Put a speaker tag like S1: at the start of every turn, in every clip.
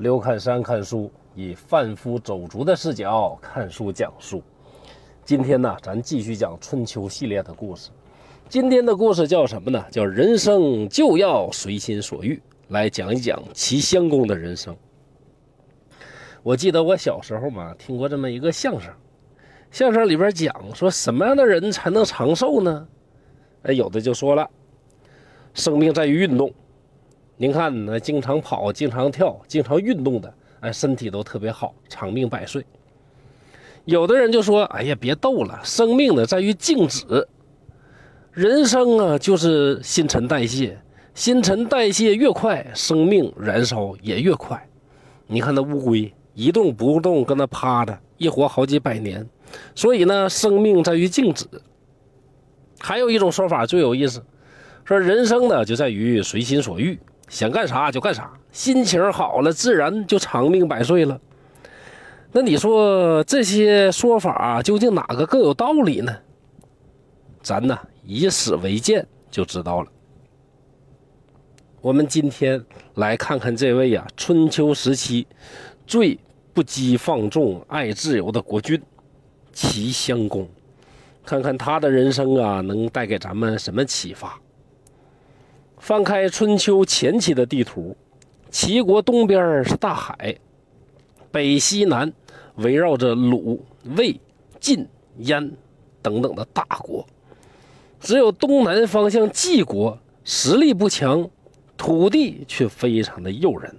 S1: 刘看山看书，以贩夫走卒的视角看书讲书。今天呢，咱继续讲春秋系列的故事。今天的故事叫什么呢？叫人生就要随心所欲。来讲一讲齐襄公的人生。我记得我小时候嘛，听过这么一个相声，相声里边讲说什么样的人才能长寿呢？哎，有的就说了，生命在于运动。您看，那经常跑、经常跳、经常运动的，哎，身体都特别好，长命百岁。有的人就说：“哎呀，别逗了，生命呢在于静止。人生啊，就是新陈代谢，新陈代谢越快，生命燃烧也越快。你看那乌龟一动不动，搁那趴着，一活好几百年。所以呢，生命在于静止。还有一种说法最有意思，说人生呢就在于随心所欲。”想干啥就干啥，心情好了，自然就长命百岁了。那你说这些说法究竟哪个更有道理呢？咱呢以史为鉴就知道了。我们今天来看看这位呀，春秋时期最不羁放纵、爱自由的国君齐襄公，看看他的人生啊，能带给咱们什么启发？翻开春秋前期的地图，齐国东边是大海，北西南围绕着鲁、魏、晋、燕等等的大国，只有东南方向晋国实力不强，土地却非常的诱人。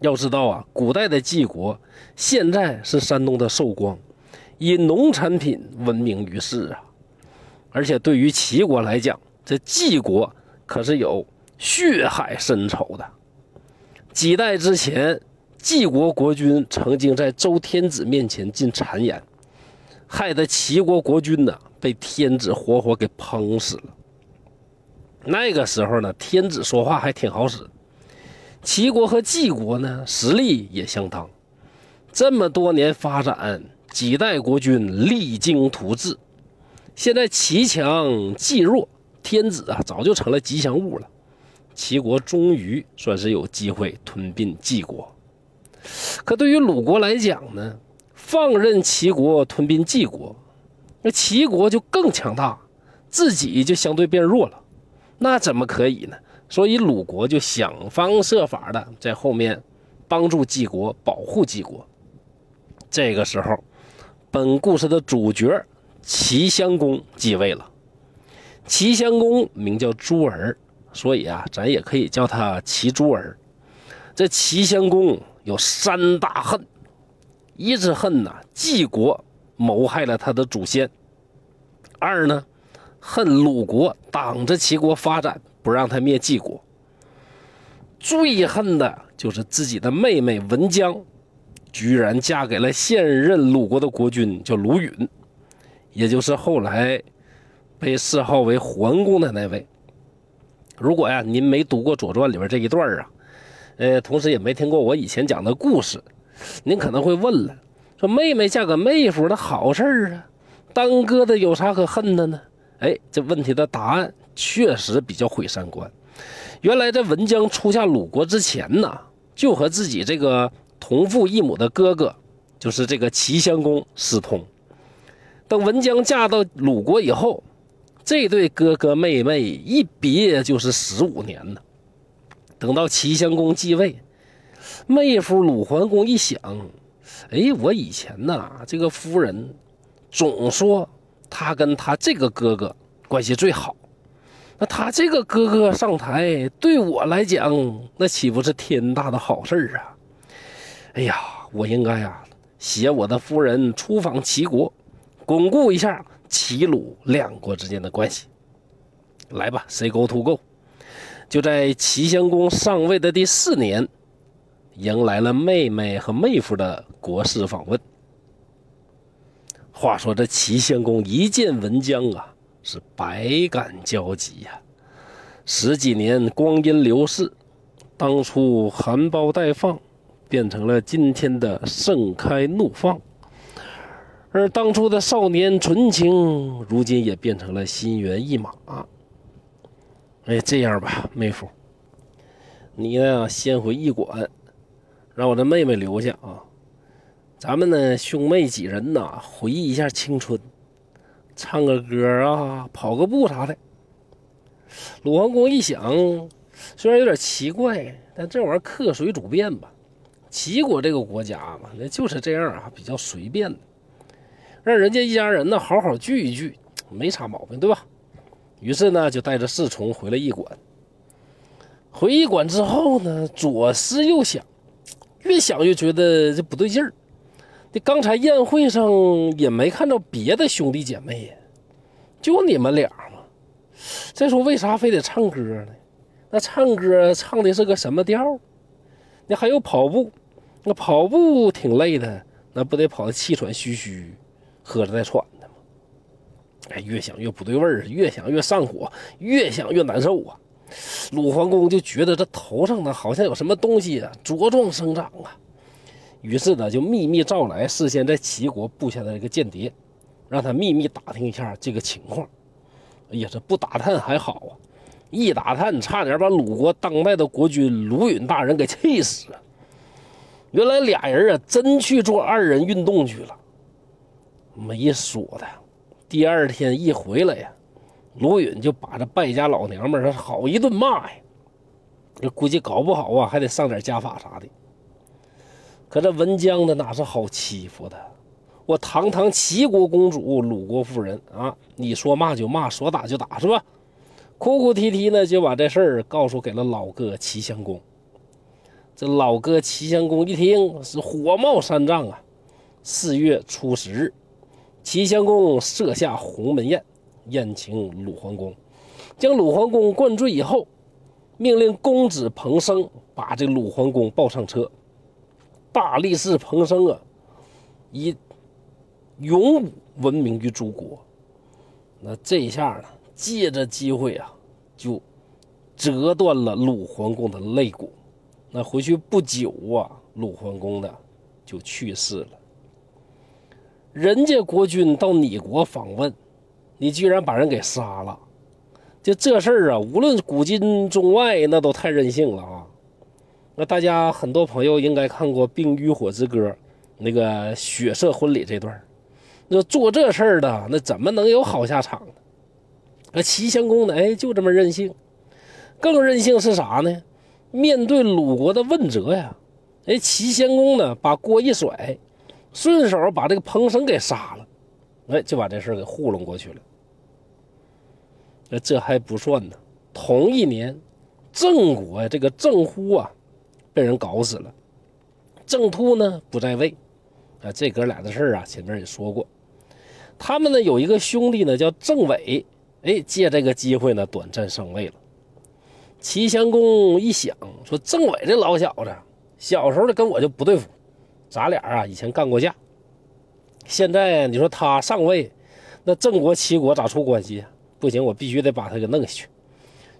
S1: 要知道啊，古代的晋国现在是山东的寿光，以农产品闻名于世啊。而且对于齐国来讲，这晋国。可是有血海深仇的。几代之前，晋国国君曾经在周天子面前进谗言，害得齐国国君呢被天子活活给烹死了。那个时候呢，天子说话还挺好使。齐国和晋国呢实力也相当，这么多年发展，几代国君励精图治，现在齐强晋弱。天子啊，早就成了吉祥物了。齐国终于算是有机会吞并晋国，可对于鲁国来讲呢，放任齐国吞并晋国，那齐国就更强大，自己就相对变弱了，那怎么可以呢？所以鲁国就想方设法的在后面帮助晋国，保护晋国。这个时候，本故事的主角齐襄公继位了。齐襄公名叫朱儿，所以啊，咱也可以叫他齐朱儿。这齐襄公有三大恨：一是恨呐，晋国谋害了他的祖先；二呢，恨鲁国挡着齐国发展，不让他灭晋国；最恨的就是自己的妹妹文姜，居然嫁给了现任鲁国的国君，叫鲁允，也就是后来。被谥号为桓公的那位，如果呀您没读过《左传》里边这一段啊，呃，同时也没听过我以前讲的故事，您可能会问了：说妹妹嫁个妹夫，的好事啊，当哥的有啥可恨的呢？哎，这问题的答案确实比较毁三观。原来在文姜出嫁鲁国之前呢，就和自己这个同父异母的哥哥，就是这个齐襄公私通。等文姜嫁到鲁国以后。这对哥哥妹妹一别就是十五年呢。等到齐襄公继位，妹夫鲁桓公一想，哎，我以前呐，这个夫人总说他跟他这个哥哥关系最好，那他这个哥哥上台，对我来讲，那岂不是天大的好事啊？哎呀，我应该啊，携我的夫人出访齐国，巩固一下。齐鲁两国之间的关系，来吧，say go to go。就在齐襄公上位的第四年，迎来了妹妹和妹夫的国事访问。话说这齐襄公一见文姜啊，是百感交集呀。十几年光阴流逝，当初含苞待放，变成了今天的盛开怒放。而当初的少年纯情，如今也变成了心猿意马。哎，这样吧，妹夫，你呢先回驿馆，让我的妹妹留下啊。咱们呢，兄妹几人呐，回忆一下青春，唱个歌啊，跑个步啥的。鲁桓公一想，虽然有点奇怪，但这玩意儿客随主便吧。齐国这个国家嘛，那就是这样啊，比较随便的，让人家一家人呢好好聚一聚，没啥毛病，对吧？于是呢，就带着侍从回了驿馆。回驿馆之后呢，左思右想，越想越觉得这不对劲儿。这刚才宴会上也没看到别的兄弟姐妹呀，就你们俩嘛。再说为啥非得唱歌呢？那唱歌唱的是个什么调？那还有跑步。那跑步挺累的，那不得跑得气喘吁吁，喝着再喘的吗？哎，越想越不对味儿，越想越上火，越想越难受啊！鲁桓公就觉得这头上呢好像有什么东西啊茁壮生长啊，于是呢就秘密召来事先在齐国布下的这个间谍，让他秘密打听一下这个情况。哎呀，这不打探还好啊，一打探差点把鲁国当代的国君鲁允大人给气死了。原来俩人啊，真去做二人运动去了。没说的，第二天一回来呀，罗允就把这败家老娘们儿好一顿骂呀。这估计搞不好啊，还得上点家法啥的。可这文姜的哪是好欺负的？我堂堂齐国公主、鲁国夫人啊，你说骂就骂，说打就打，是吧？哭哭啼啼呢，就把这事儿告诉给了老哥齐襄公。这老哥齐襄公一听是火冒三丈啊！四月初十日，齐襄公设下鸿门宴，宴请鲁桓公，将鲁桓公灌醉以后，命令公子彭生把这鲁桓公抱上车。大力士彭生啊，以勇武闻名于诸国。那这一下呢，借着机会啊，就折断了鲁桓公的肋骨。那回去不久啊，鲁桓公呢就去世了。人家国君到你国访问，你居然把人给杀了，就这事儿啊，无论古今中外，那都太任性了啊！那大家很多朋友应该看过《冰与火之歌》那个血色婚礼这段那做这事儿的那怎么能有好下场呢？那齐襄公呢？哎，就这么任性。更任性是啥呢？面对鲁国的问责呀，哎，齐襄公呢把锅一甩，顺手把这个彭生给杀了，哎，就把这事给糊弄过去了。那这还不算呢，同一年，郑国这个郑忽啊被人搞死了，郑突呢不在位，啊，这哥俩的事啊前面也说过，他们呢有一个兄弟呢叫郑伟，哎，借这个机会呢短暂上位了。齐襄公一想，说郑伟这老小子，小时候的跟我就不对付，咱俩啊以前干过架，现在你说他上位，那郑国、齐国咋处关系？不行，我必须得把他给弄下去。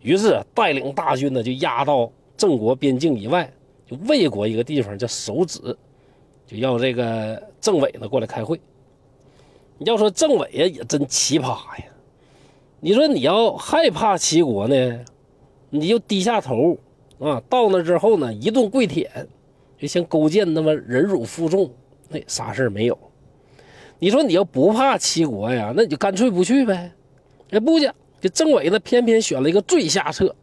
S1: 于是带领大军呢，就压到郑国边境以外，就魏国一个地方叫守子，就要这个政委呢过来开会。你要说政委呀，也真奇葩呀！你说你要害怕齐国呢？你就低下头啊！到那之后呢，一顿跪舔，就像勾践那么忍辱负重，那啥事没有。你说你要不怕齐国呀，那你就干脆不去呗。哎，不去，这政委呢，偏偏选了一个最下策，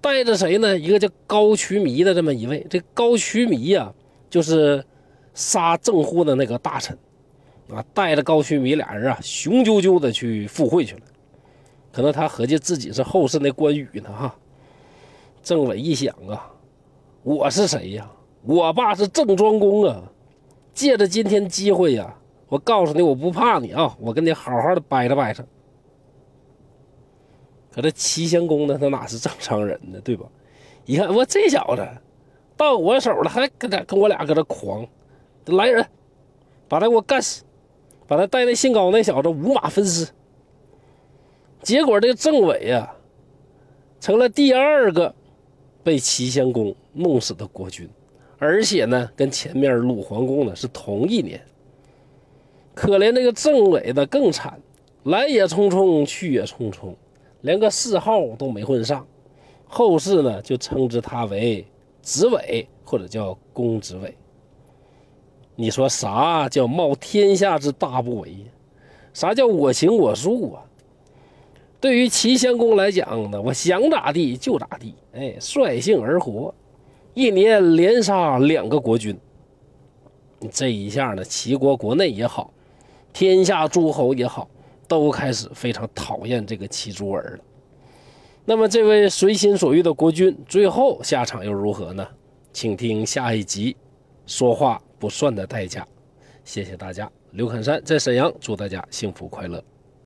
S1: 带着谁呢？一个叫高渠弥的这么一位。这高渠弥呀，就是杀郑户的那个大臣啊，带着高渠弥俩人啊，雄赳赳的去赴会去了。可能他合计自己是后世那关羽呢哈，郑伟一想啊，我是谁呀？我爸是郑庄公啊！借着今天机会呀，我告诉你，我不怕你啊，我跟你好好的掰扯掰扯。可这齐襄公呢，他哪是正常人呢？对吧？一看我这小子到我手了，还跟这跟我俩搁这狂，来人，把他给我干死，把他带那姓高那小子五马分尸。结果这个郑伟呀，成了第二个被齐襄公弄死的国君，而且呢，跟前面鲁桓公呢是同一年。可怜那个郑伟的更惨，来也匆匆，去也匆匆，连个谥号都没混上，后世呢就称之他为执委或者叫公执委。你说啥叫冒天下之大不韪？啥叫我行我素啊？对于齐襄公来讲呢，我想咋地就咋地，哎，率性而活，一年连杀两个国君。这一下呢，齐国国内也好，天下诸侯也好，都开始非常讨厌这个齐诸儿了。那么，这位随心所欲的国君，最后下场又如何呢？请听下一集，说话不算的代价。谢谢大家，刘侃山在沈阳，祝大家幸福快乐。